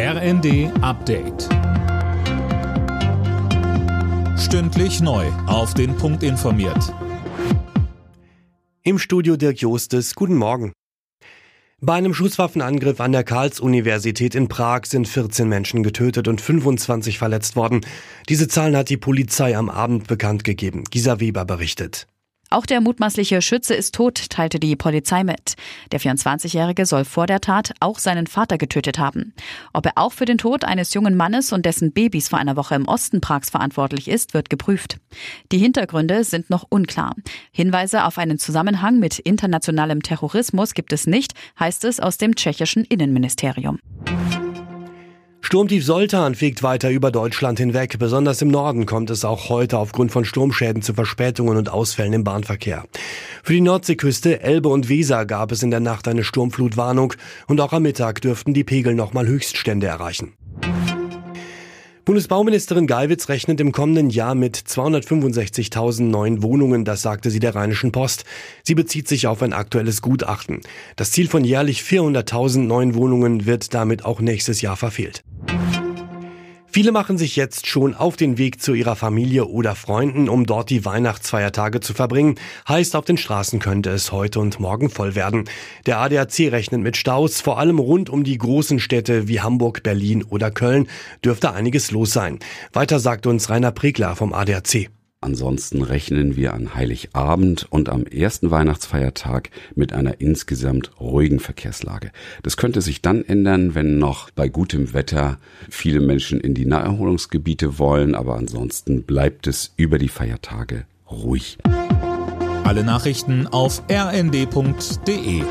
RND Update. Stündlich neu. Auf den Punkt informiert. Im Studio Dirk Jostes. Guten Morgen. Bei einem Schusswaffenangriff an der Karls-Universität in Prag sind 14 Menschen getötet und 25 verletzt worden. Diese Zahlen hat die Polizei am Abend bekannt gegeben. Gisa Weber berichtet. Auch der mutmaßliche Schütze ist tot, teilte die Polizei mit. Der 24-Jährige soll vor der Tat auch seinen Vater getötet haben. Ob er auch für den Tod eines jungen Mannes und dessen Babys vor einer Woche im Osten Prags verantwortlich ist, wird geprüft. Die Hintergründe sind noch unklar. Hinweise auf einen Zusammenhang mit internationalem Terrorismus gibt es nicht, heißt es aus dem tschechischen Innenministerium. Sturmtief Soltan fegt weiter über Deutschland hinweg. Besonders im Norden kommt es auch heute aufgrund von Sturmschäden zu Verspätungen und Ausfällen im Bahnverkehr. Für die Nordseeküste, Elbe und Weser gab es in der Nacht eine Sturmflutwarnung und auch am Mittag dürften die Pegel nochmal Höchststände erreichen. Bundesbauministerin Geiwitz rechnet im kommenden Jahr mit 265.000 neuen Wohnungen, das sagte sie der Rheinischen Post. Sie bezieht sich auf ein aktuelles Gutachten. Das Ziel von jährlich 400.000 neuen Wohnungen wird damit auch nächstes Jahr verfehlt. Viele machen sich jetzt schon auf den Weg zu ihrer Familie oder Freunden, um dort die Weihnachtsfeiertage zu verbringen. Heißt, auf den Straßen könnte es heute und morgen voll werden. Der ADAC rechnet mit Staus, vor allem rund um die großen Städte wie Hamburg, Berlin oder Köln dürfte einiges los sein. Weiter sagt uns Rainer Pregler vom ADAC. Ansonsten rechnen wir an Heiligabend und am ersten Weihnachtsfeiertag mit einer insgesamt ruhigen Verkehrslage. Das könnte sich dann ändern, wenn noch bei gutem Wetter viele Menschen in die Naherholungsgebiete wollen, aber ansonsten bleibt es über die Feiertage ruhig. Alle Nachrichten auf rnd.de